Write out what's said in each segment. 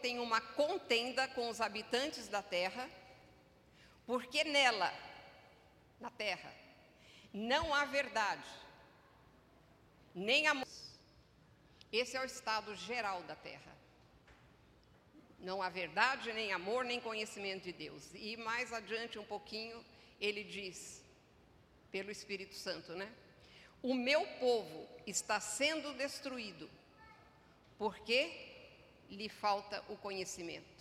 tem uma contenda com os habitantes da terra, porque nela, na terra, não há verdade, nem amor. Esse é o estado geral da terra. Não há verdade, nem amor, nem conhecimento de Deus. E mais adiante um pouquinho, ele diz, pelo Espírito Santo, né? O meu povo está sendo destruído porque lhe falta o conhecimento.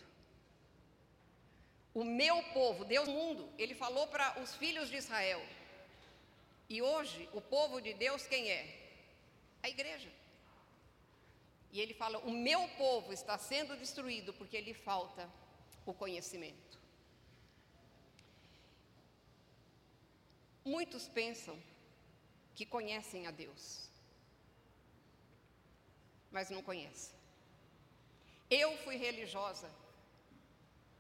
O meu povo, Deus mundo, ele falou para os filhos de Israel. E hoje, o povo de Deus quem é? A igreja. E ele fala: O meu povo está sendo destruído porque lhe falta o conhecimento. Muitos pensam que conhecem a Deus, mas não conhecem. Eu fui religiosa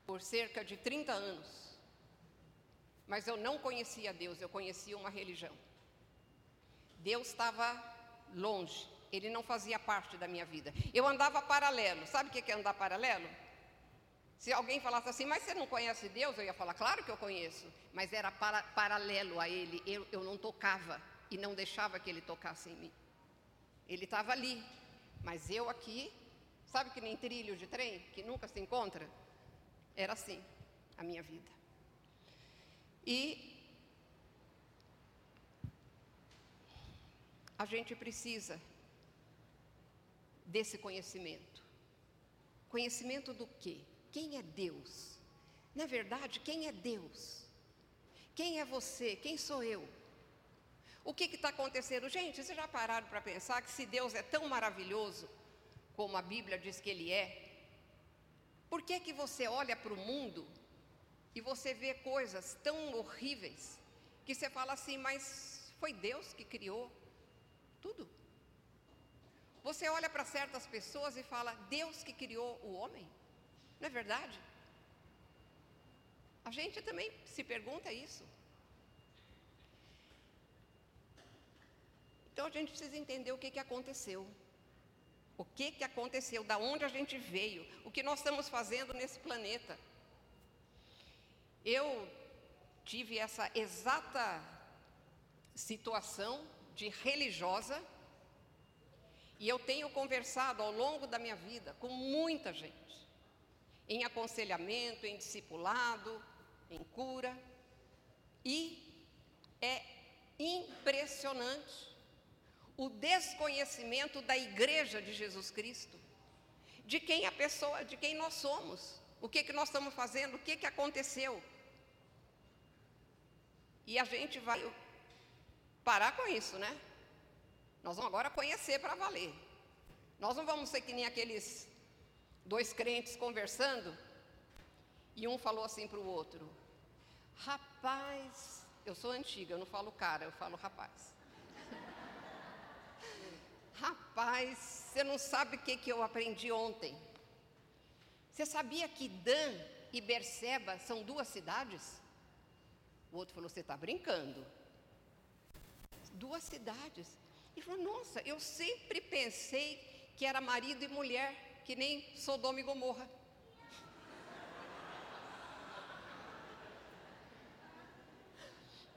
por cerca de 30 anos, mas eu não conhecia Deus, eu conhecia uma religião. Deus estava longe, ele não fazia parte da minha vida. Eu andava paralelo, sabe o que é andar paralelo? Se alguém falasse assim, mas você não conhece Deus? Eu ia falar, claro que eu conheço, mas era para, paralelo a Ele, eu, eu não tocava e não deixava que Ele tocasse em mim. Ele estava ali, mas eu aqui, sabe que nem trilho de trem, que nunca se encontra? Era assim a minha vida. E a gente precisa desse conhecimento. Conhecimento do quê? Quem é Deus? Na verdade, quem é Deus? Quem é você? Quem sou eu? O que está acontecendo? Gente, vocês já pararam para pensar que se Deus é tão maravilhoso, como a Bíblia diz que Ele é, por que, que você olha para o mundo e você vê coisas tão horríveis que você fala assim, mas foi Deus que criou tudo? Você olha para certas pessoas e fala, Deus que criou o homem? Não é verdade? A gente também se pergunta isso. Então a gente precisa entender o que, que aconteceu. O que, que aconteceu, da onde a gente veio, o que nós estamos fazendo nesse planeta. Eu tive essa exata situação de religiosa, e eu tenho conversado ao longo da minha vida com muita gente em aconselhamento, em discipulado, em cura. E é impressionante o desconhecimento da igreja de Jesus Cristo, de quem a pessoa, de quem nós somos, o que, que nós estamos fazendo, o que, que aconteceu. E a gente vai parar com isso, né? Nós vamos agora conhecer para valer. Nós não vamos ser que nem aqueles dois crentes conversando, e um falou assim para o outro: Rapaz, eu sou antiga, eu não falo cara, eu falo rapaz. Rapaz, você não sabe o que, que eu aprendi ontem. Você sabia que Dan e Berseba são duas cidades? O outro falou: Você está brincando. Duas cidades. E falou: Nossa, eu sempre pensei que era marido e mulher que nem Sodoma e Gomorra.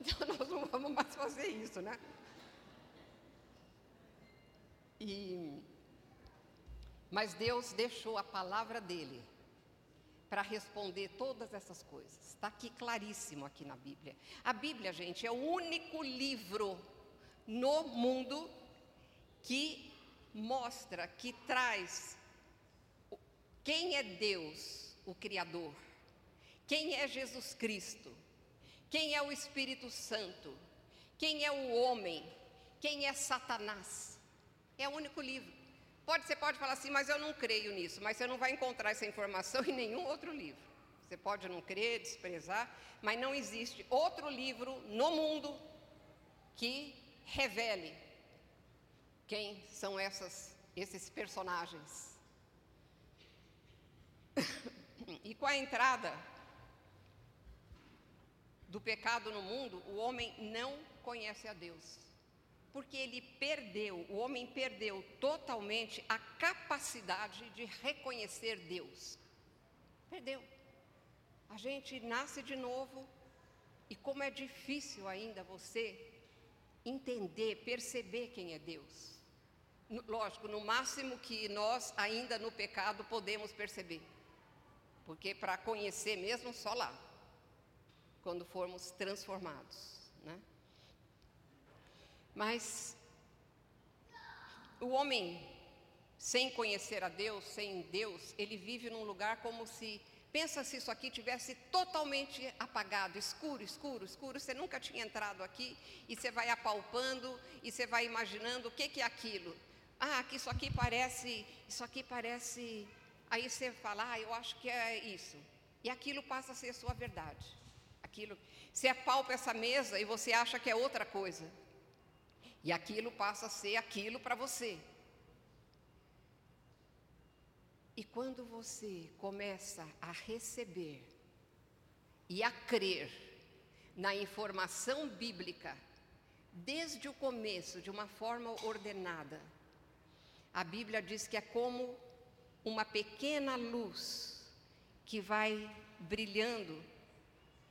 Então nós não vamos mais fazer isso, né? E, mas Deus deixou a palavra dele para responder todas essas coisas. Está aqui claríssimo aqui na Bíblia. A Bíblia, gente, é o único livro no mundo que mostra, que traz quem é Deus, o Criador? Quem é Jesus Cristo? Quem é o Espírito Santo? Quem é o homem? Quem é Satanás? É o único livro. Pode, você pode falar assim, mas eu não creio nisso, mas você não vai encontrar essa informação em nenhum outro livro. Você pode não crer, desprezar, mas não existe outro livro no mundo que revele quem são essas, esses personagens. e com a entrada do pecado no mundo, o homem não conhece a Deus. Porque ele perdeu, o homem perdeu totalmente a capacidade de reconhecer Deus. Perdeu. A gente nasce de novo e como é difícil ainda você entender, perceber quem é Deus. Lógico, no máximo que nós ainda no pecado podemos perceber. Porque para conhecer mesmo só lá, quando formos transformados, né? Mas o homem sem conhecer a Deus, sem Deus, ele vive num lugar como se Pensa se isso aqui tivesse totalmente apagado, escuro, escuro, escuro. Você nunca tinha entrado aqui e você vai apalpando e você vai imaginando o que, que é aquilo. Ah, que isso aqui parece, isso aqui parece. Aí você fala, ah, eu acho que é isso. E aquilo passa a ser sua verdade. Aquilo, você apalpa essa mesa e você acha que é outra coisa. E aquilo passa a ser aquilo para você. E quando você começa a receber e a crer na informação bíblica, desde o começo, de uma forma ordenada, a Bíblia diz que é como uma pequena luz que vai brilhando,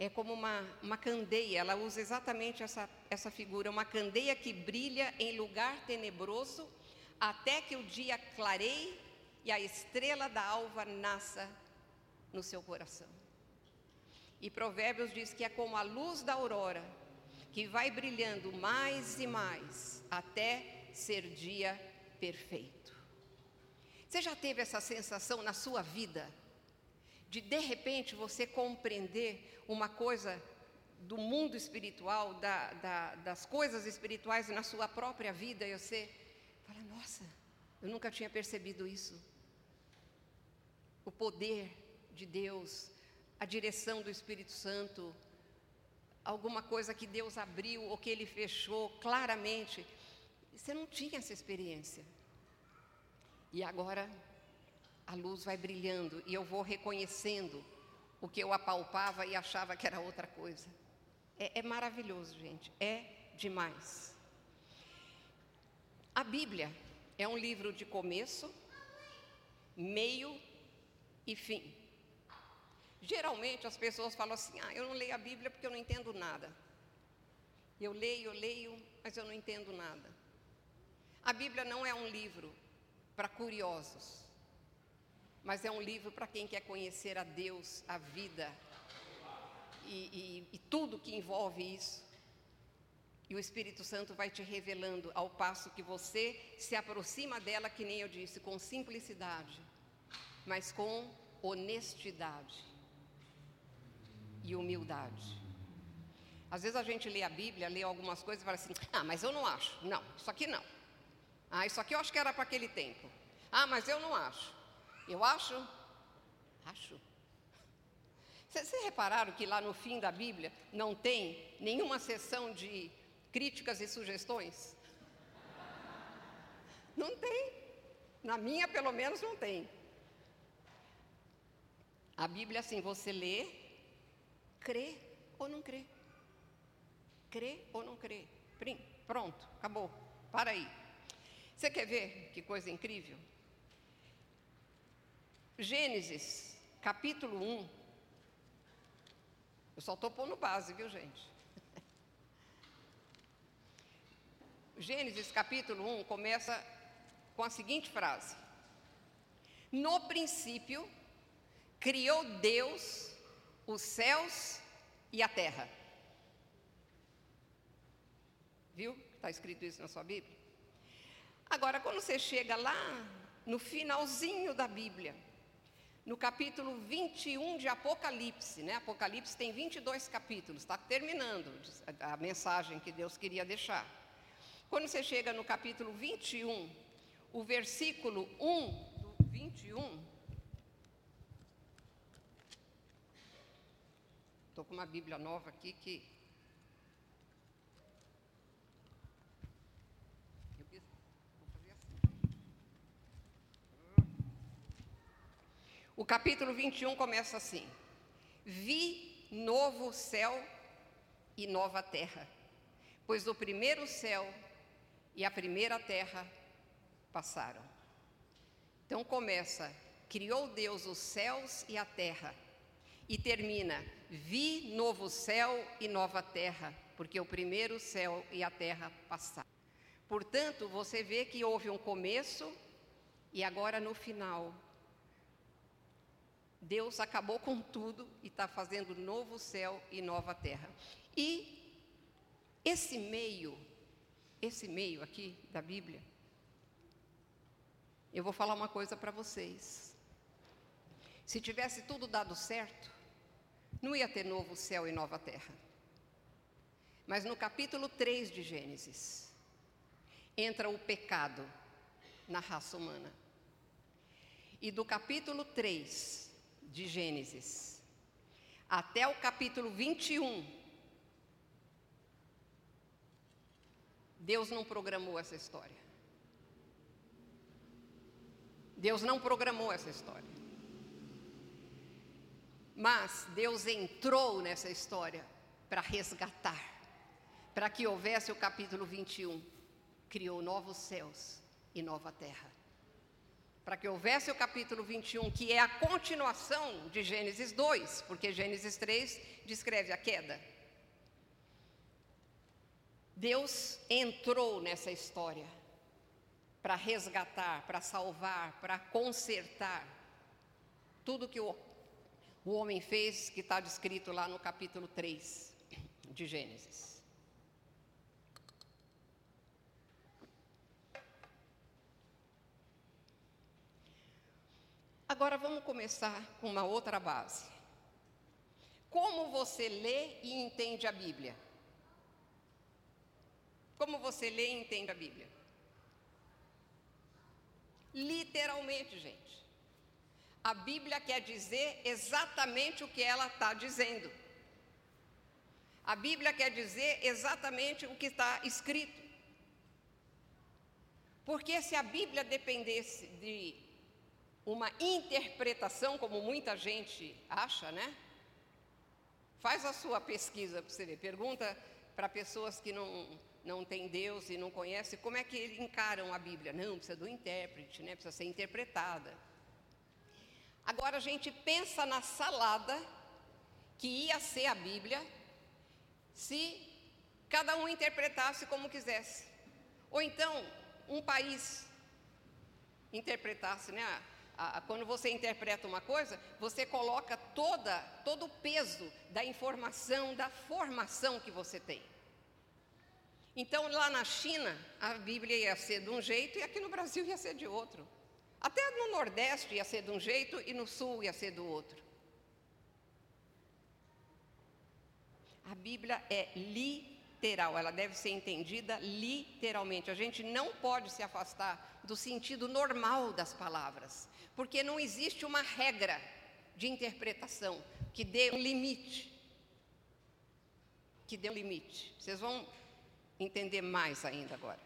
é como uma, uma candeia, ela usa exatamente essa, essa figura, uma candeia que brilha em lugar tenebroso, até que o dia clareie e a estrela da alva nasça no seu coração. E Provérbios diz que é como a luz da aurora, que vai brilhando mais e mais até ser dia perfeito. Você já teve essa sensação na sua vida? De de repente você compreender uma coisa do mundo espiritual, da, da, das coisas espirituais na sua própria vida, e você fala: Nossa, eu nunca tinha percebido isso o poder de Deus, a direção do Espírito Santo, alguma coisa que Deus abriu ou que Ele fechou claramente. Você não tinha essa experiência. E agora a luz vai brilhando e eu vou reconhecendo o que eu apalpava e achava que era outra coisa. É, é maravilhoso, gente. É demais. A Bíblia é um livro de começo, meio e fim. Geralmente as pessoas falam assim: ah, eu não leio a Bíblia porque eu não entendo nada. Eu leio, eu leio, mas eu não entendo nada. A Bíblia não é um livro para curiosos, mas é um livro para quem quer conhecer a Deus, a vida e, e, e tudo que envolve isso. E o Espírito Santo vai te revelando ao passo que você se aproxima dela, que nem eu disse, com simplicidade, mas com honestidade e humildade. Às vezes a gente lê a Bíblia, lê algumas coisas e fala assim: ah, mas eu não acho. Não, isso aqui não. Ah, isso aqui eu acho que era para aquele tempo. Ah, mas eu não acho. Eu acho. Acho. Vocês repararam que lá no fim da Bíblia não tem nenhuma sessão de críticas e sugestões? Não tem. Na minha, pelo menos, não tem. A Bíblia, assim, você lê, crê ou não crê. Crê ou não crê. Pronto, acabou. Para aí. Você quer ver que coisa incrível? Gênesis, capítulo 1. Eu só estou pondo base, viu, gente? Gênesis, capítulo 1, começa com a seguinte frase: No princípio criou Deus os céus e a terra. Viu? Está escrito isso na sua Bíblia? Agora, quando você chega lá no finalzinho da Bíblia, no capítulo 21 de Apocalipse, né? Apocalipse tem 22 capítulos, está terminando a mensagem que Deus queria deixar. Quando você chega no capítulo 21, o versículo 1 do 21, Estou com uma Bíblia nova aqui que. Eu vou fazer assim. O capítulo 21 começa assim: Vi novo céu e nova terra, pois o primeiro céu e a primeira terra passaram. Então começa: criou Deus os céus e a terra, e termina: vi novo céu e nova terra, porque o primeiro céu e a terra passaram. Portanto, você vê que houve um começo e agora no final. Deus acabou com tudo e está fazendo novo céu e nova terra. E esse meio, esse meio aqui da Bíblia, eu vou falar uma coisa para vocês. Se tivesse tudo dado certo, não ia ter novo céu e nova terra. Mas no capítulo 3 de Gênesis, entra o pecado na raça humana. E do capítulo 3 de Gênesis até o capítulo 21, Deus não programou essa história. Deus não programou essa história. Mas Deus entrou nessa história para resgatar, para que houvesse o capítulo 21. Criou novos céus e nova terra. Para que houvesse o capítulo 21, que é a continuação de Gênesis 2, porque Gênesis 3 descreve a queda. Deus entrou nessa história para resgatar, para salvar, para consertar tudo que o, o homem fez, que está descrito lá no capítulo 3 de Gênesis. Agora vamos começar com uma outra base. Como você lê e entende a Bíblia? Como você lê e entende a Bíblia? Literalmente, gente. A Bíblia quer dizer exatamente o que ela está dizendo. A Bíblia quer dizer exatamente o que está escrito. Porque se a Bíblia dependesse de uma interpretação, como muita gente acha, né? Faz a sua pesquisa para você ver. Pergunta para pessoas que não, não têm Deus e não conhecem como é que eles encaram a Bíblia. Não, precisa do intérprete, né? precisa ser interpretada. Agora a gente pensa na salada que ia ser a Bíblia se cada um interpretasse como quisesse. Ou então, um país interpretasse, né? Quando você interpreta uma coisa, você coloca toda, todo o peso da informação, da formação que você tem. Então, lá na China, a Bíblia ia ser de um jeito e aqui no Brasil ia ser de outro. Até no Nordeste ia ser de um jeito e no Sul ia ser do outro. A Bíblia é literal, ela deve ser entendida literalmente. A gente não pode se afastar do sentido normal das palavras porque não existe uma regra de interpretação que dê um limite. Que dê um limite. Vocês vão entender mais ainda agora.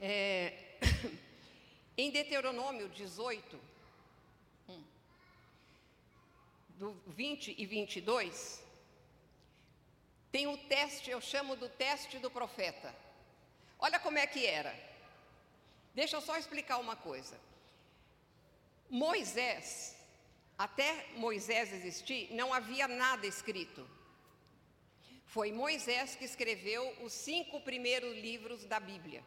É, em Deuteronômio 18, hum, do 20 e 22, tem o teste, eu chamo do teste do profeta. Olha como é que era. Deixa eu só explicar uma coisa. Moisés, até Moisés existir, não havia nada escrito. Foi Moisés que escreveu os cinco primeiros livros da Bíblia,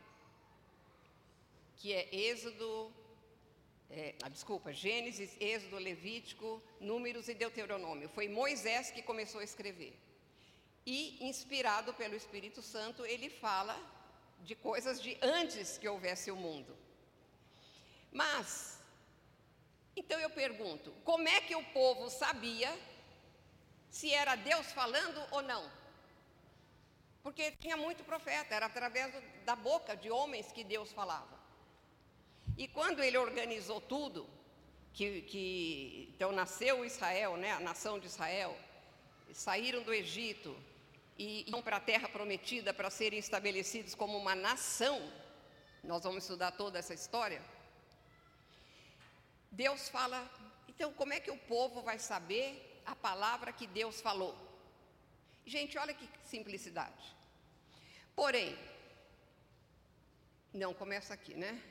que é Êxodo, é, ah, desculpa, Gênesis, Êxodo, Levítico, Números e Deuteronômio. Foi Moisés que começou a escrever. E, inspirado pelo Espírito Santo, ele fala de coisas de antes que houvesse o mundo. Mas então eu pergunto: como é que o povo sabia se era Deus falando ou não? Porque tinha muito profeta, era através da boca de homens que Deus falava. E quando ele organizou tudo, que, que então nasceu Israel, né, a nação de Israel, saíram do Egito e iam para a terra prometida para serem estabelecidos como uma nação. Nós vamos estudar toda essa história. Deus fala, então como é que o povo vai saber a palavra que Deus falou? Gente, olha que simplicidade. Porém, Não, começa aqui, né?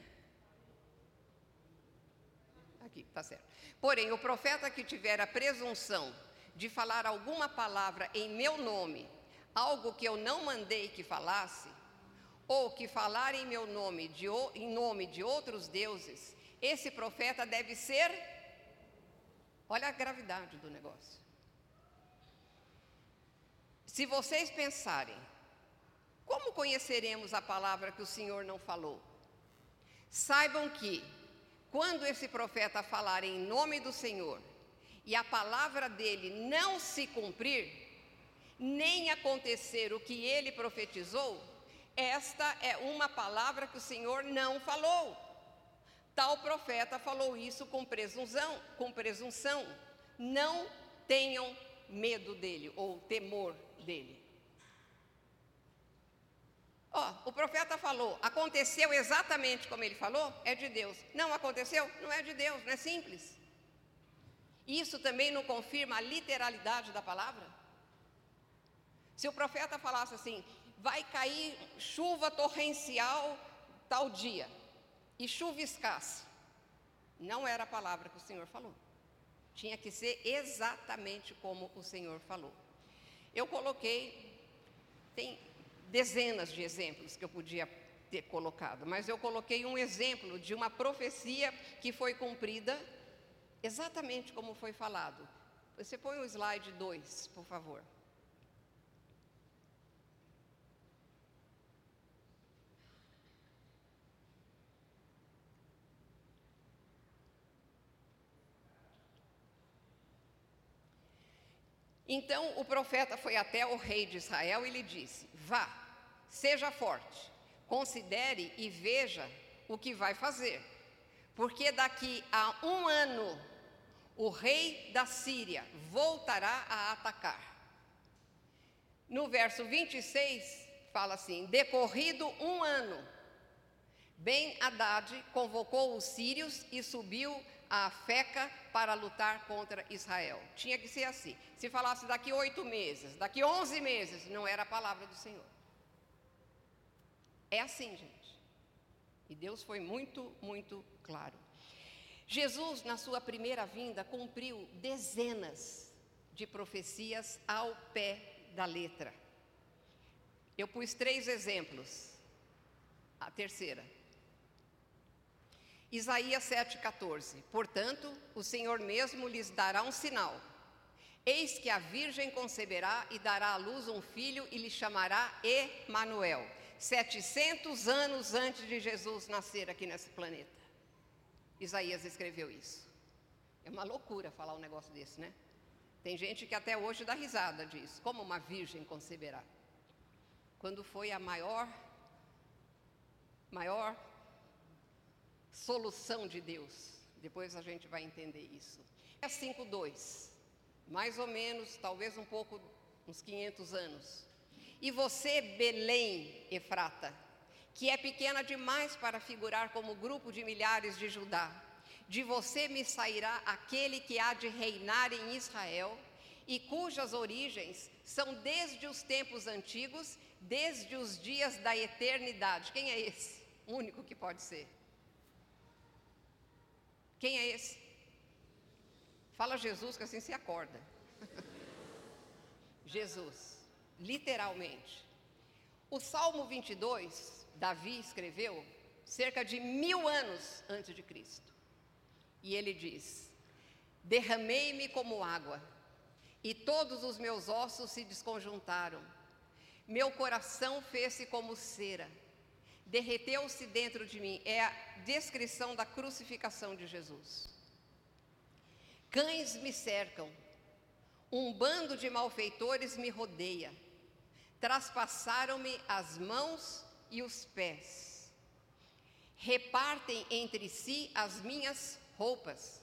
Aqui, tá certo. Porém, o profeta que tiver a presunção de falar alguma palavra em meu nome, algo que eu não mandei que falasse, ou que falar em meu nome, de, em nome de outros deuses, esse profeta deve ser. Olha a gravidade do negócio. Se vocês pensarem, como conheceremos a palavra que o Senhor não falou? Saibam que, quando esse profeta falar em nome do Senhor e a palavra dele não se cumprir, nem acontecer o que ele profetizou, esta é uma palavra que o Senhor não falou. Tal profeta falou isso com presunção, com presunção. Não tenham medo dele ou temor dele. Ó, o profeta falou, aconteceu exatamente como ele falou, é de Deus. Não aconteceu, não é de Deus, não é simples. Isso também não confirma a literalidade da palavra? Se o profeta falasse assim, vai cair chuva torrencial tal dia, e chuviscasse, não era a palavra que o Senhor falou. Tinha que ser exatamente como o Senhor falou. Eu coloquei, tem dezenas de exemplos que eu podia ter colocado, mas eu coloquei um exemplo de uma profecia que foi cumprida exatamente como foi falado. Você põe o slide 2, por favor. Então o profeta foi até o rei de Israel e lhe disse: Vá, seja forte, considere e veja o que vai fazer, porque daqui a um ano o rei da Síria voltará a atacar. No verso 26, fala assim: Decorrido um ano, Ben Haddad convocou os sírios e subiu a Feca para lutar contra Israel. Tinha que ser assim. Se falasse daqui oito meses, daqui onze meses, não era a palavra do Senhor. É assim, gente. E Deus foi muito, muito claro. Jesus, na sua primeira vinda, cumpriu dezenas de profecias ao pé da letra. Eu pus três exemplos. A terceira. Isaías 7,14: Portanto, o Senhor mesmo lhes dará um sinal. Eis que a virgem conceberá e dará à luz um filho e lhe chamará Emanuel. 700 anos antes de Jesus nascer aqui nesse planeta. Isaías escreveu isso. É uma loucura falar um negócio desse, né? Tem gente que até hoje dá risada disso. Como uma virgem conceberá? Quando foi a maior, maior solução de Deus. Depois a gente vai entender isso. É 5:2. Mais ou menos, talvez um pouco uns 500 anos. E você, Belém, Efrata, que é pequena demais para figurar como grupo de milhares de Judá, de você me sairá aquele que há de reinar em Israel e cujas origens são desde os tempos antigos, desde os dias da eternidade. Quem é esse? O único que pode ser. Quem é esse? Fala Jesus que assim se acorda. Jesus, literalmente. O Salmo 22, Davi escreveu cerca de mil anos antes de Cristo. E ele diz: Derramei-me como água, e todos os meus ossos se desconjuntaram. Meu coração fez-se como cera derreteu-se dentro de mim. É a descrição da crucificação de Jesus. Cães me cercam, um bando de malfeitores me rodeia, traspassaram-me as mãos e os pés, repartem entre si as minhas roupas,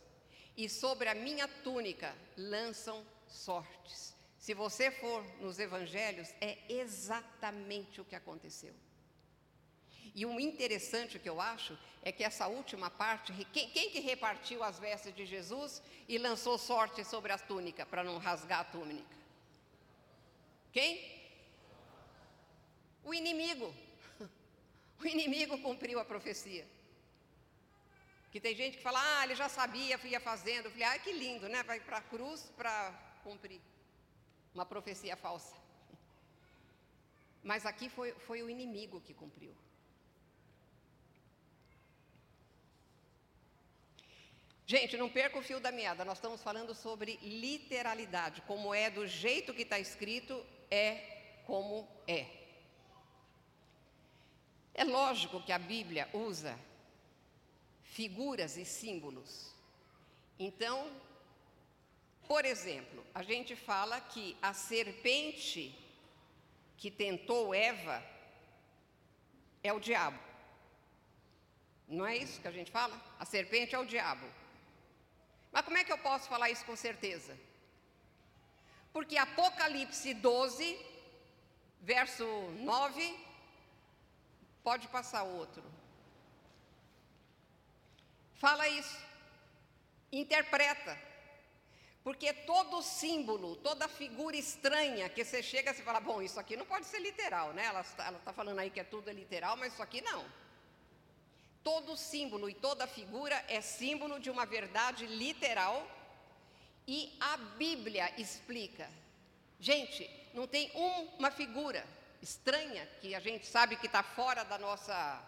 e sobre a minha túnica lançam sortes. Se você for nos evangelhos, é exatamente o que aconteceu. E o interessante que eu acho é que essa última parte, quem, quem que repartiu as vestes de Jesus e lançou sorte sobre a túnica para não rasgar a túnica? Quem? O inimigo. O inimigo cumpriu a profecia. Que tem gente que fala, ah, ele já sabia, ia fazendo. Eu falei, ah, que lindo, né? Vai para a cruz para cumprir uma profecia falsa. Mas aqui foi, foi o inimigo que cumpriu. Gente, não perca o fio da meada, nós estamos falando sobre literalidade, como é do jeito que está escrito, é como é. É lógico que a Bíblia usa figuras e símbolos. Então, por exemplo, a gente fala que a serpente que tentou Eva é o diabo. Não é isso que a gente fala? A serpente é o diabo. Mas como é que eu posso falar isso com certeza? Porque Apocalipse 12, verso 9, pode passar outro. Fala isso, interpreta. Porque todo símbolo, toda figura estranha que você chega e fala, bom, isso aqui não pode ser literal, né? Ela está falando aí que é tudo literal, mas isso aqui não. Todo símbolo e toda figura é símbolo de uma verdade literal e a Bíblia explica. Gente, não tem uma figura estranha que a gente sabe que está fora da nossa,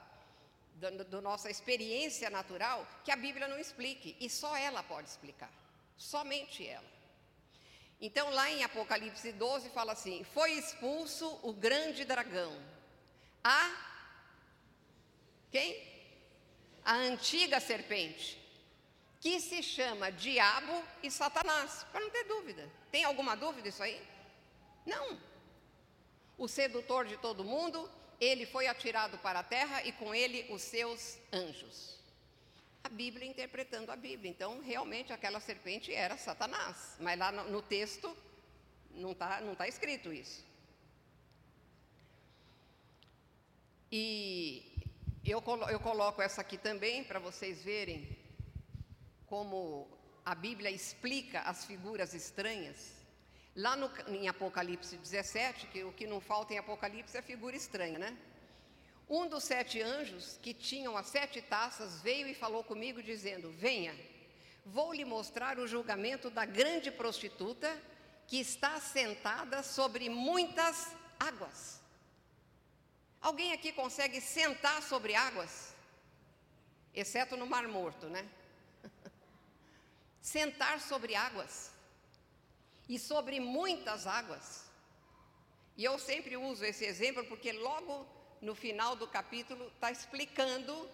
da nossa experiência natural que a Bíblia não explique e só ela pode explicar. Somente ela. Então, lá em Apocalipse 12, fala assim: Foi expulso o grande dragão. A. Quem? A antiga serpente, que se chama Diabo e Satanás, para não ter dúvida. Tem alguma dúvida isso aí? Não. O sedutor de todo mundo, ele foi atirado para a terra e com ele os seus anjos. A Bíblia interpretando a Bíblia. Então, realmente aquela serpente era Satanás, mas lá no, texto não está não tá escrito isso. E eu, eu coloco essa aqui também para vocês verem como a Bíblia explica as figuras estranhas. Lá no, em Apocalipse 17, que o que não falta em Apocalipse é figura estranha, né? Um dos sete anjos que tinham as sete taças veio e falou comigo, dizendo: Venha, vou lhe mostrar o julgamento da grande prostituta que está sentada sobre muitas águas. Alguém aqui consegue sentar sobre águas? Exceto no Mar Morto, né? sentar sobre águas. E sobre muitas águas. E eu sempre uso esse exemplo porque logo no final do capítulo está explicando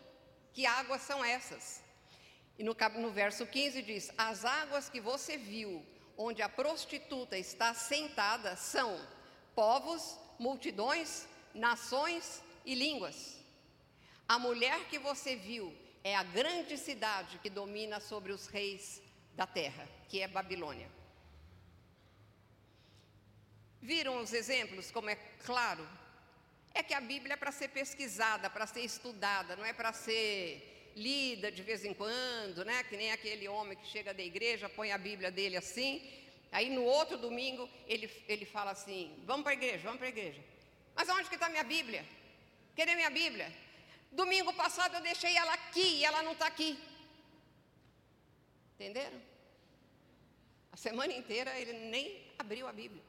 que águas são essas. E no, no verso 15 diz: As águas que você viu, onde a prostituta está sentada, são povos, multidões, nações e línguas. A mulher que você viu é a grande cidade que domina sobre os reis da terra, que é Babilônia. Viram os exemplos, como é claro? É que a Bíblia é para ser pesquisada, para ser estudada, não é para ser lida de vez em quando, né? Que nem aquele homem que chega da igreja, põe a Bíblia dele assim, aí no outro domingo ele, ele fala assim: vamos para a igreja, vamos para a igreja. Mas onde que está minha Bíblia? Cadê minha Bíblia? Domingo passado eu deixei ela aqui e ela não está aqui. Entenderam? A semana inteira ele nem abriu a Bíblia.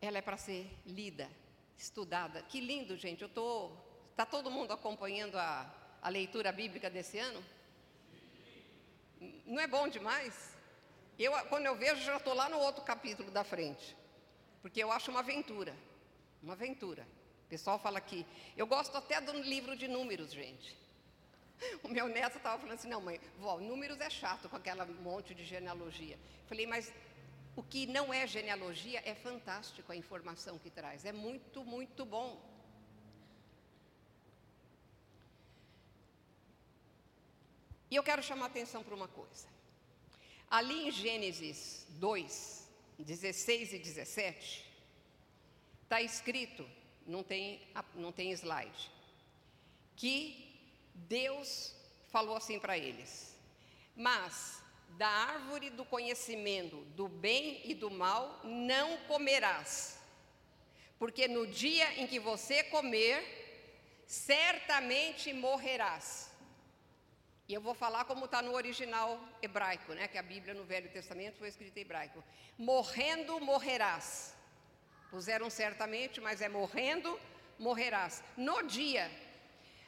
Ela é para ser lida, estudada. Que lindo, gente. Eu tô. Está todo mundo acompanhando a, a leitura bíblica desse ano? Não é bom demais? Eu, quando eu vejo, já estou lá no outro capítulo da frente porque eu acho uma aventura. Uma aventura. O pessoal fala aqui. Eu gosto até do livro de números, gente. O meu neto estava falando assim: não, mãe, vó, números é chato com aquela monte de genealogia. Falei, mas o que não é genealogia é fantástico a informação que traz. É muito, muito bom. E eu quero chamar a atenção para uma coisa. Ali em Gênesis 2, 16 e 17, está escrito, não tem, não tem slide, que Deus falou assim para eles: Mas da árvore do conhecimento do bem e do mal não comerás, porque no dia em que você comer, certamente morrerás. E eu vou falar como está no original hebraico, né? Que a Bíblia no Velho Testamento foi escrita em hebraico. Morrendo morrerás. Puseram certamente, mas é morrendo morrerás. No dia,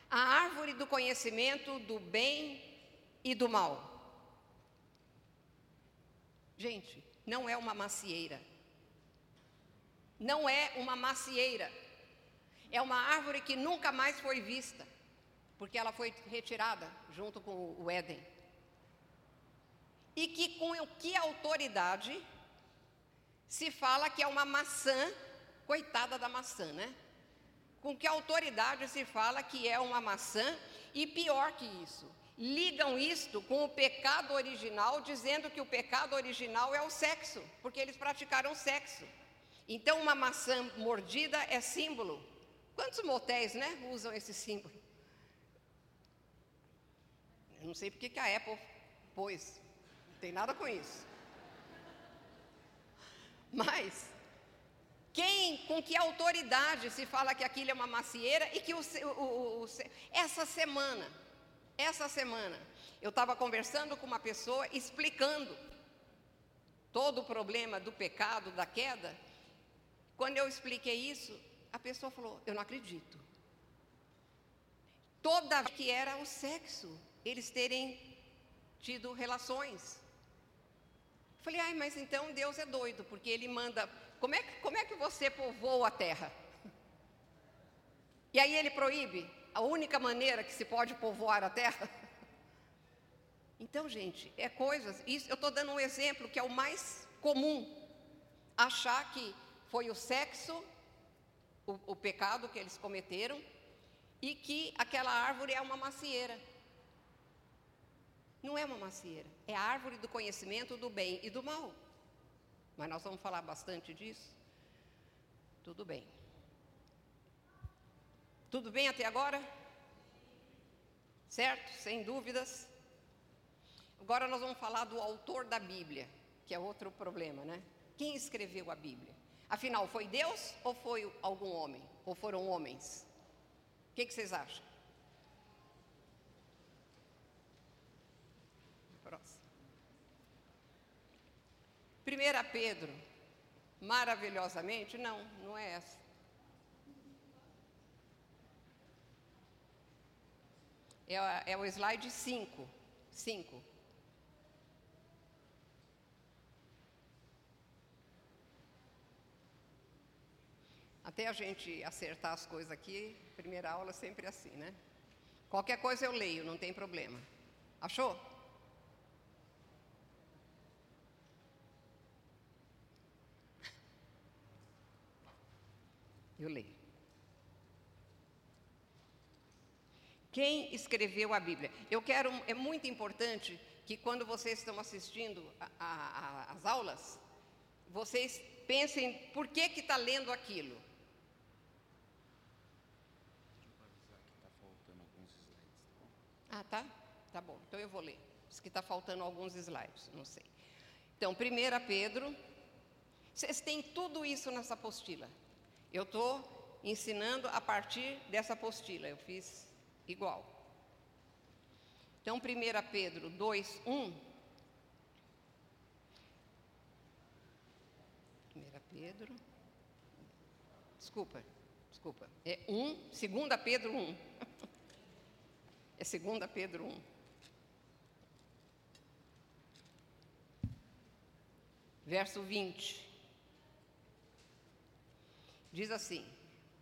a árvore do conhecimento do bem e do mal. Gente, não é uma macieira. Não é uma macieira. É uma árvore que nunca mais foi vista, porque ela foi retirada junto com o Éden. E que com que autoridade se fala que é uma maçã, coitada da maçã, né? Com que autoridade se fala que é uma maçã e pior que isso, ligam isto com o pecado original, dizendo que o pecado original é o sexo, porque eles praticaram sexo. Então, uma maçã mordida é símbolo. Quantos motéis, né, usam esse símbolo? Não sei porque que a Apple pôs, não tem nada com isso. Mas, quem, com que autoridade se fala que aquilo é uma macieira e que o, o, o, essa semana, essa semana, eu estava conversando com uma pessoa explicando todo o problema do pecado, da queda, quando eu expliquei isso, a pessoa falou: Eu não acredito. Toda que era o sexo, eles terem tido relações. Falei, ai, mas então Deus é doido, porque Ele manda. Como é, que, como é que você povoa a terra? E aí Ele proíbe a única maneira que se pode povoar a terra? Então, gente, é coisas. Isso, eu estou dando um exemplo que é o mais comum. Achar que foi o sexo, o, o pecado que eles cometeram, e que aquela árvore é uma macieira. Não é uma macieira, é a árvore do conhecimento do bem e do mal. Mas nós vamos falar bastante disso. Tudo bem. Tudo bem até agora? Certo? Sem dúvidas. Agora nós vamos falar do autor da Bíblia, que é outro problema, né? Quem escreveu a Bíblia? Afinal, foi Deus ou foi algum homem? Ou foram homens? O que, que vocês acham? 1 Pedro, maravilhosamente, não, não é essa. É, é o slide 5. 5. Até a gente acertar as coisas aqui, primeira aula é sempre assim, né? Qualquer coisa eu leio, não tem problema. Achou? Eu leio. Quem escreveu a Bíblia? Eu quero, é muito importante que quando vocês estão assistindo às aulas, vocês pensem por que que está lendo aquilo. Ah, tá? Tá bom. Então eu vou ler. Diz que está faltando alguns slides, não sei. Então, 1 Pedro. Vocês têm tudo isso nessa apostila. Eu estou ensinando a partir dessa apostila. Eu fiz igual. Então, 1 Pedro 2, 1. 1 Pedro. Desculpa, desculpa. É 1, 2 Pedro 1. É 2 Pedro 1. Verso 20. Diz assim: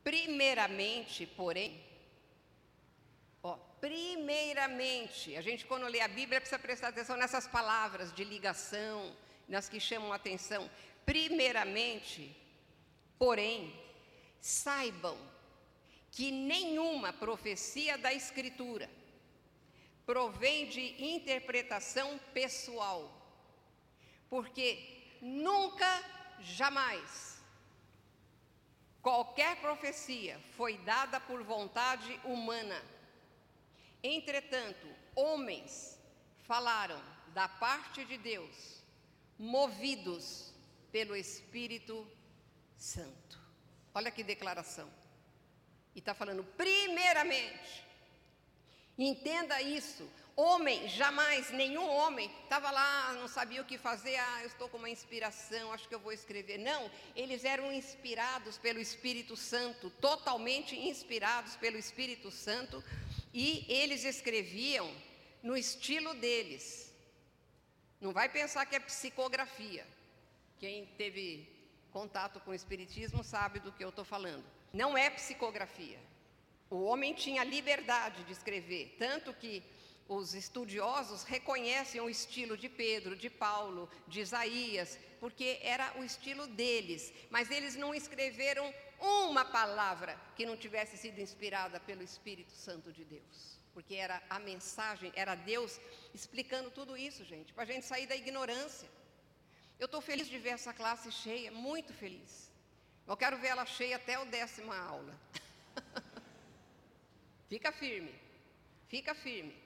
Primeiramente, porém, ó, primeiramente, a gente quando lê a Bíblia precisa prestar atenção nessas palavras de ligação, nas que chamam atenção. Primeiramente, porém, saibam que nenhuma profecia da Escritura, provém de interpretação pessoal, porque nunca, jamais, qualquer profecia foi dada por vontade humana. Entretanto, homens falaram da parte de Deus, movidos pelo Espírito Santo. Olha que declaração. E está falando, primeiramente. Entenda isso. Homem, jamais, nenhum homem estava lá, não sabia o que fazer, ah, eu estou com uma inspiração, acho que eu vou escrever. Não, eles eram inspirados pelo Espírito Santo, totalmente inspirados pelo Espírito Santo, e eles escreviam no estilo deles. Não vai pensar que é psicografia. Quem teve contato com o Espiritismo sabe do que eu estou falando. Não é psicografia. O homem tinha liberdade de escrever, tanto que os estudiosos reconhecem o estilo de Pedro, de Paulo, de Isaías, porque era o estilo deles, mas eles não escreveram uma palavra que não tivesse sido inspirada pelo Espírito Santo de Deus, porque era a mensagem, era Deus explicando tudo isso, gente, para a gente sair da ignorância. Eu estou feliz de ver essa classe cheia, muito feliz. Eu quero ver ela cheia até o décima aula. fica firme, fica firme.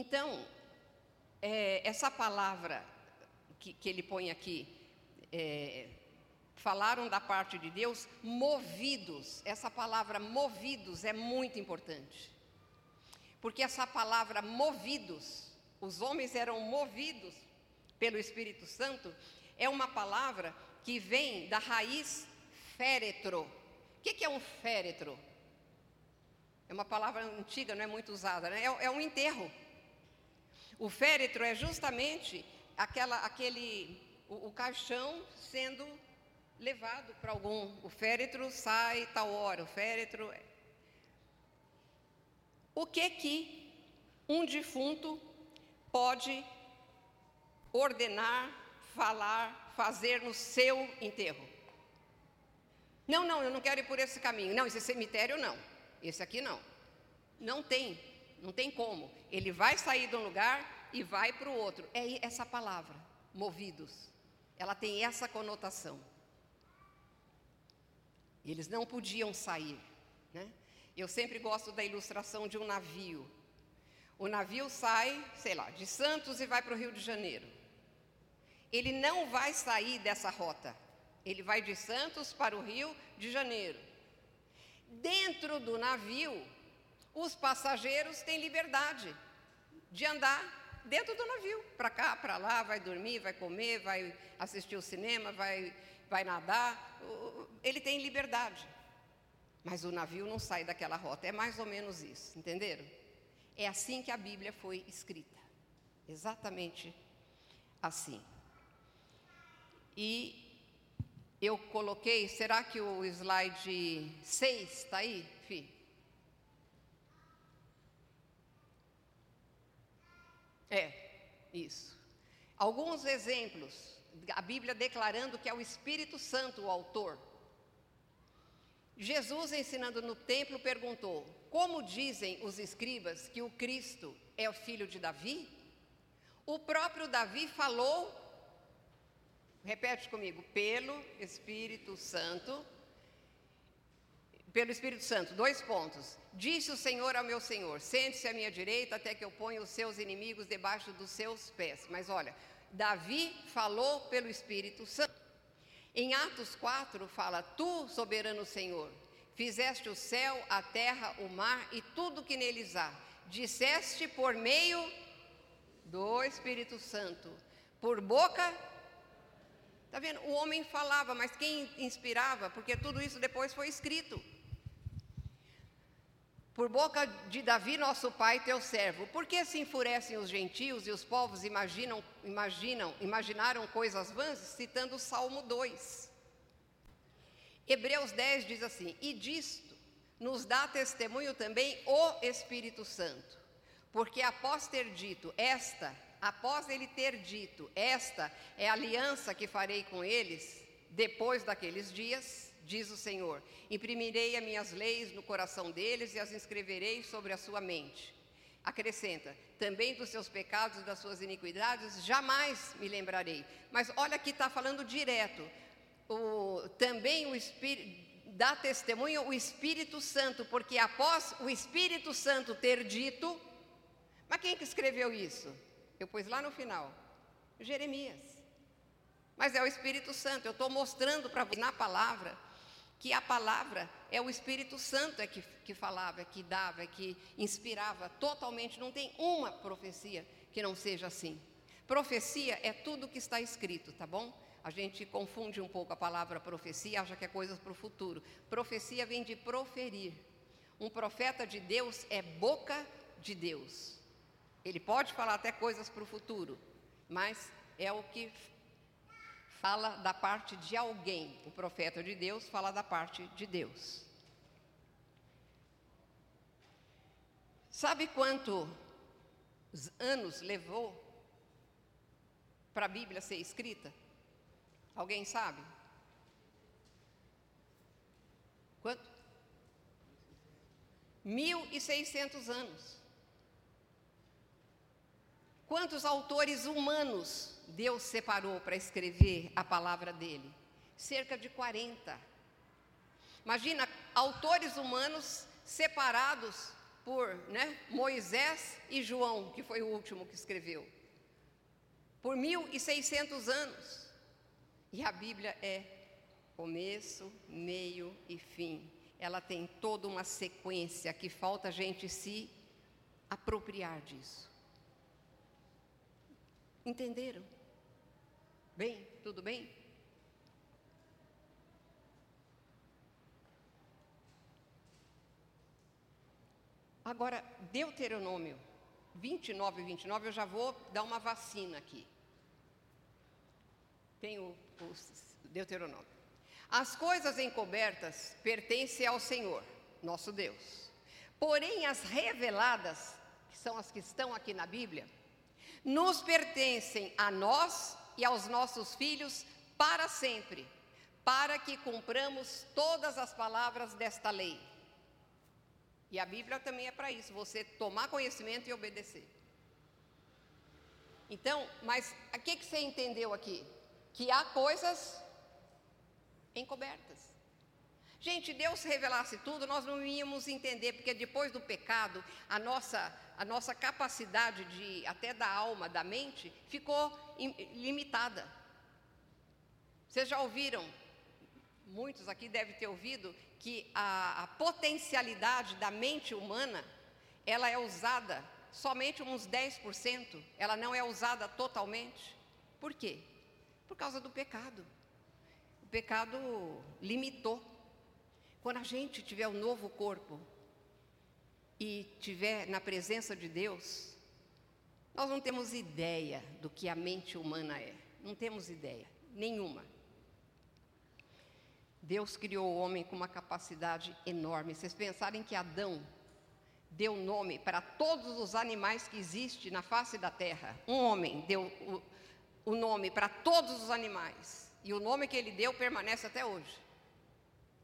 Então, é, essa palavra que, que, ele põe aqui, é, falaram da parte de Deus movidos. Essa palavra movidos é muito importante. Porque essa palavra movidos, os homens eram movidos pelo Espírito Santo, é uma palavra que vem da raiz féretro. O que, é um féretro? É uma palavra antiga, não é muito usada, né? é, é um enterro. O féretro é justamente aquela, aquele, o, o caixão sendo levado para algum. O féretro sai tal hora, o féretro. É. O que que um defunto pode ordenar, falar, fazer no seu enterro? Não, não, eu não quero ir por esse caminho. Não, esse cemitério não. Esse aqui não. Não tem. Não tem como. Ele vai sair de um lugar e vai para o outro. É essa palavra, movidos. Ela tem essa conotação. Eles não podiam sair. Né? Eu sempre gosto da ilustração de um navio. O navio sai, sei lá, de Santos e vai para o Rio de Janeiro. Ele não vai sair dessa rota. Ele vai de Santos para o Rio de Janeiro. Dentro do navio, os passageiros têm liberdade de andar dentro do navio, para cá, para lá, vai dormir, vai comer, vai assistir o cinema, vai, vai nadar. Ele tem liberdade. Mas o navio não sai daquela rota. É mais ou menos isso, entenderam? É assim que a Bíblia foi escrita. Exatamente assim. E eu coloquei, será que o slide 6 está aí, Fih? É, isso. Alguns exemplos, a Bíblia declarando que é o Espírito Santo o autor. Jesus, ensinando no templo, perguntou: Como dizem os escribas que o Cristo é o filho de Davi? O próprio Davi falou, repete comigo, pelo Espírito Santo, pelo Espírito Santo, dois pontos. Disse o Senhor ao meu Senhor: Sente-se à minha direita até que eu ponha os seus inimigos debaixo dos seus pés. Mas olha, Davi falou pelo Espírito Santo. Em Atos 4 fala: Tu, soberano Senhor, fizeste o céu, a terra, o mar e tudo que neles há. Disseste por meio do Espírito Santo, por boca. Está vendo? O homem falava, mas quem inspirava? Porque tudo isso depois foi escrito por boca de Davi, nosso pai, teu servo. Por que se enfurecem os gentios e os povos imaginam, imaginam, imaginaram coisas vãs? Citando o Salmo 2. Hebreus 10 diz assim: E disto nos dá testemunho também o Espírito Santo, porque após ter dito esta, após ele ter dito esta é a aliança que farei com eles depois daqueles dias, diz o Senhor: Imprimirei as minhas leis no coração deles e as inscreverei sobre a sua mente. Acrescenta: Também dos seus pecados e das suas iniquidades jamais me lembrarei. Mas olha que está falando direto. O, também o Espírito dá testemunho o Espírito Santo, porque após o Espírito Santo ter dito, mas quem que escreveu isso? Eu pus lá no final, Jeremias. Mas é o Espírito Santo. Eu estou mostrando para você na palavra que a palavra é o Espírito Santo é que, que falava, é que dava, é que inspirava totalmente. Não tem uma profecia que não seja assim. Profecia é tudo que está escrito, tá bom? A gente confunde um pouco a palavra profecia, acha que é coisas para o futuro. Profecia vem de proferir. Um profeta de Deus é boca de Deus. Ele pode falar até coisas para o futuro, mas é o que fala da parte de alguém. O profeta de Deus fala da parte de Deus. Sabe quantos anos levou para a Bíblia ser escrita? Alguém sabe? Quanto? 1.600 anos. Quantos autores humanos Deus separou para escrever a palavra dele? Cerca de 40. Imagina, autores humanos separados por né, Moisés e João, que foi o último que escreveu, por 1.600 anos. E a Bíblia é começo, meio e fim. Ela tem toda uma sequência que falta a gente se apropriar disso. Entenderam? Bem, tudo bem? Agora, Deuteronômio 29 e 29, eu já vou dar uma vacina aqui. Tem o, o Deuteronômio. As coisas encobertas pertencem ao Senhor, nosso Deus. Porém, as reveladas, que são as que estão aqui na Bíblia, nos pertencem a nós e aos nossos filhos para sempre, para que cumpramos todas as palavras desta lei. E a Bíblia também é para isso, você tomar conhecimento e obedecer. Então, mas o que, que você entendeu aqui? Que há coisas encobertas. Gente, Deus revelasse tudo, nós não íamos entender, porque depois do pecado, a nossa, a nossa capacidade de, até da alma, da mente, ficou limitada. Vocês já ouviram, muitos aqui devem ter ouvido, que a, a potencialidade da mente humana, ela é usada somente uns 10%, ela não é usada totalmente. Por quê? Por causa do pecado. O pecado limitou quando a gente tiver um novo corpo e tiver na presença de Deus, nós não temos ideia do que a mente humana é. Não temos ideia nenhuma. Deus criou o homem com uma capacidade enorme. Vocês pensarem que Adão deu nome para todos os animais que existem na face da terra. Um homem deu o, o nome para todos os animais. E o nome que ele deu permanece até hoje.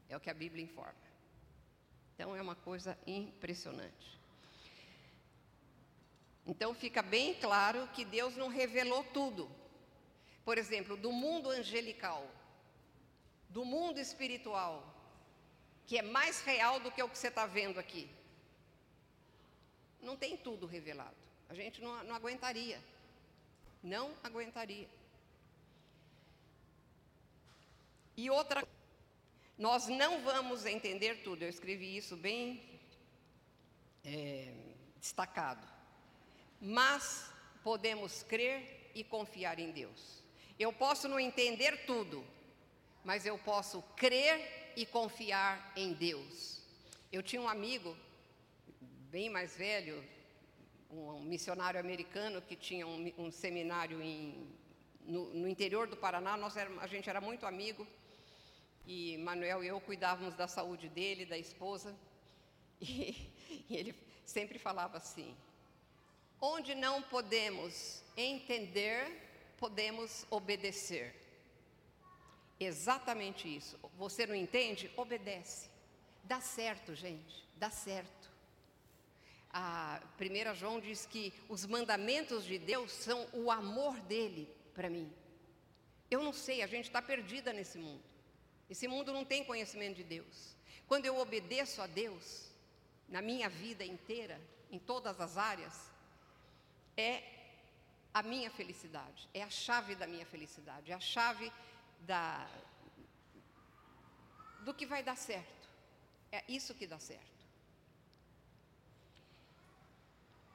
É o que a Bíblia informa. Então é uma coisa impressionante. Então fica bem claro que Deus não revelou tudo. Por exemplo, do mundo angelical, do mundo espiritual, que é mais real do que o que você está vendo aqui. Não tem tudo revelado. A gente não, não aguentaria. Não aguentaria. E outra nós não vamos entender tudo, eu escrevi isso bem é, destacado. Mas podemos crer e confiar em Deus. Eu posso não entender tudo, mas eu posso crer e confiar em Deus. Eu tinha um amigo, bem mais velho, um missionário americano que tinha um, um seminário em, no, no, interior do Paraná. Nós era, a gente era muito amigo e Manuel e eu cuidávamos da saúde dele, da esposa, e, e ele sempre falava assim: onde não podemos entender, podemos obedecer. Exatamente isso. Você não entende? Obedece. Dá certo, gente, dá certo. A 1 João diz que os mandamentos de Deus são o amor dele para mim. Eu não sei, a gente está perdida nesse mundo. Esse mundo não tem conhecimento de Deus. Quando eu obedeço a Deus, na minha vida inteira, em todas as áreas, é a minha felicidade, é a chave da minha felicidade, é a chave da, do que vai dar certo. É isso que dá certo.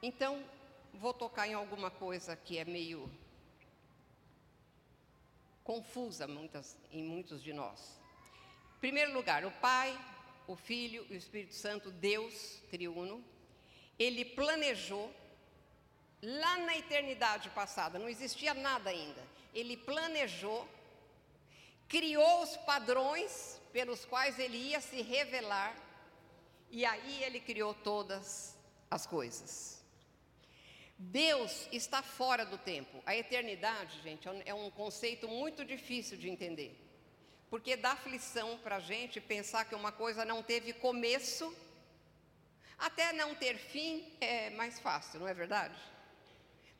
Então, vou tocar em alguma coisa que é meio confusa muitas, em muitos de nós. Primeiro lugar, o Pai, o Filho e o Espírito Santo, Deus triuno, ele planejou lá na eternidade passada, não existia nada ainda. Ele planejou, criou os padrões pelos quais ele ia se revelar, e aí ele criou todas as coisas. Deus está fora do tempo. A eternidade, gente, é um é conceito muito difícil de entender. Porque dá aflição para a gente pensar que uma coisa não teve começo, até não ter fim é mais fácil, não é verdade?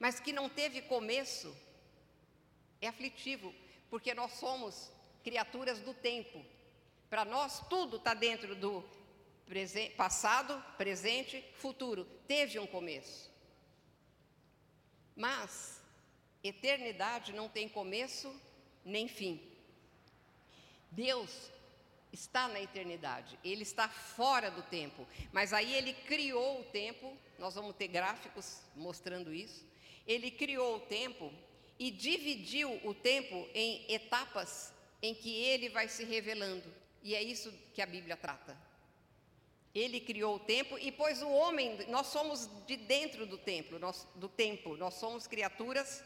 mas que não teve começo, é aflitivo, porque nós somos criaturas do tempo. Para nós, tudo está dentro do passado, presente, futuro. Teve um começo. Mas, eternidade não tem começo nem fim. Deus está na eternidade, ele está fora do tempo, mas aí ele criou o tempo, nós vamos ter gráficos mostrando isso. Ele criou o tempo e dividiu o tempo em etapas em que ele vai se revelando. E é isso que a Bíblia trata. Ele criou o tempo e pôs o homem, nós somos de dentro do templo, nós, do tempo, nós somos criaturas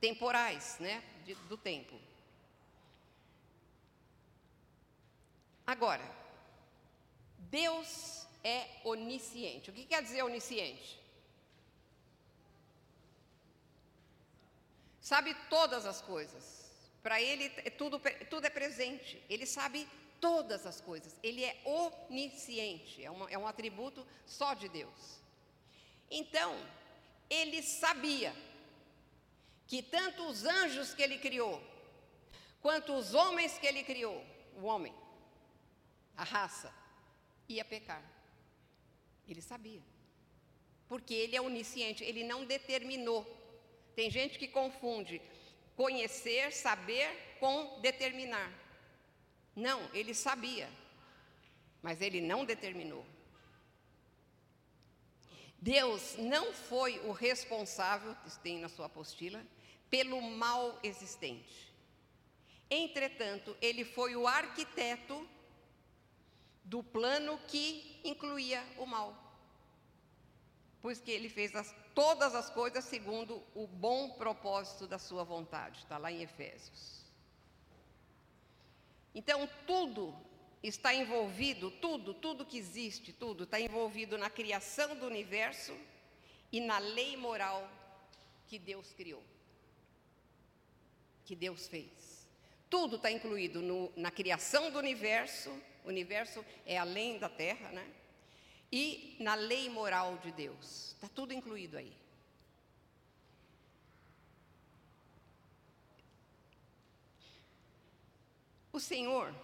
temporais, né, de, do tempo. Agora, Deus é onisciente. O que quer dizer onisciente? sabe todas as coisas. Para ele é tudo, tudo é presente. Ele sabe todas as coisas. Ele é onisciente. É, uma, é um atributo só de Deus. Então, ele sabia que tanto os anjos que ele criou, quanto os homens que ele criou, o homem, a raça, ia pecar. Ele sabia. Porque ele é onisciente, ele não determinou tem gente que confunde conhecer, saber com determinar. Não, ele sabia, mas ele não determinou. Deus não foi o responsável, tem na sua apostila, pelo mal existente. Entretanto, ele foi o arquiteto do plano que incluía o mal. Pois que ele fez as todas as coisas segundo o bom propósito da sua vontade. Está lá em Efésios. Então, tudo está envolvido, tudo, tudo que existe, tudo está envolvido na criação do universo e na lei moral que Deus criou, que Deus fez. Tudo está incluído no, na criação do universo, o universo é além da terra, né? e na lei moral de Deus. Está tudo incluído aí. O Senhor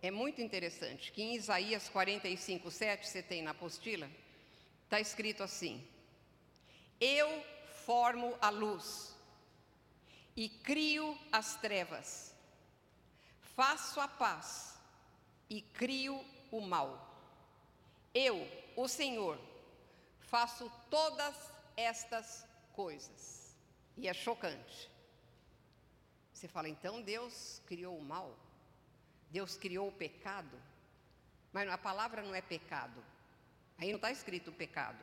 é muito interessante, que em Isaías 45, 7, você tem na apostila, está escrito assim: Eu formo a luz e crio as trevas, faço a paz e crio o mal. Eu, o Senhor, faço todas estas coisas. E é chocante. Você fala, então Deus criou o mal? Deus criou o pecado? Mas a palavra não é pecado. Aí não está escrito pecado.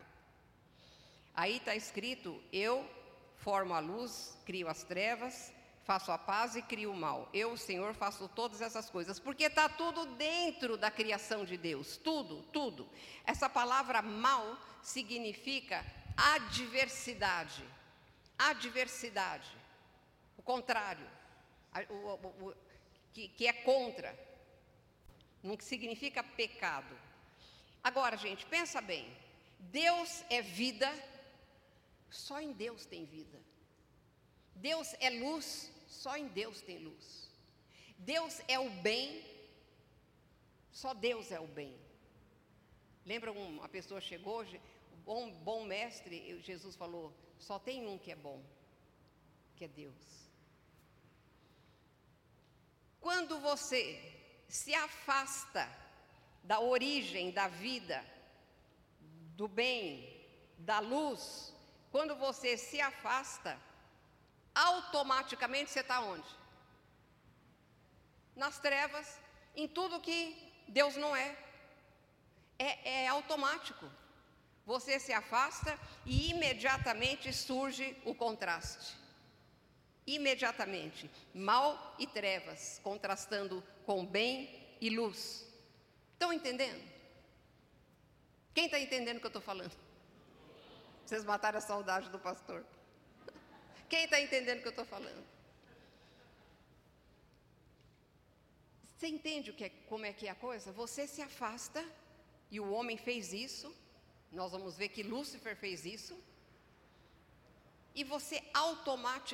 Aí está escrito: eu formo a luz, crio as trevas, faço a paz e crio o mal. Eu, o Senhor, faço todas essas coisas, porque está tudo dentro da criação de Deus, tudo, tudo. Essa palavra mal significa adversidade, adversidade, o contrário, o, o, o, que, que é contra, não significa pecado. Agora, gente, pensa bem, Deus é vida, só em Deus tem vida. Deus é luz, só em Deus tem luz. Deus é o bem, só Deus é o bem. Lembra uma pessoa chegou, o bom, bom mestre, Jesus falou: só tem um que é bom. que é Deus. Quando você se afasta da origem da vida, do bem, da luz, quando você se afasta, automaticamente você está onde? Nas trevas, em tudo que Deus não é. É, é automático. Você se afasta e imediatamente surge o contraste. Imediatamente, mal e trevas, contrastando com bem e luz. Estão entendendo? Quem está entendendo o que eu estou falando? Vocês mataram a saudade do pastor. Quem está entendendo o que eu estou falando? Você entende o que é, como é que é a coisa? Você se afasta, e o homem fez isso, nós vamos ver que Lúcifer fez isso, e você automaticamente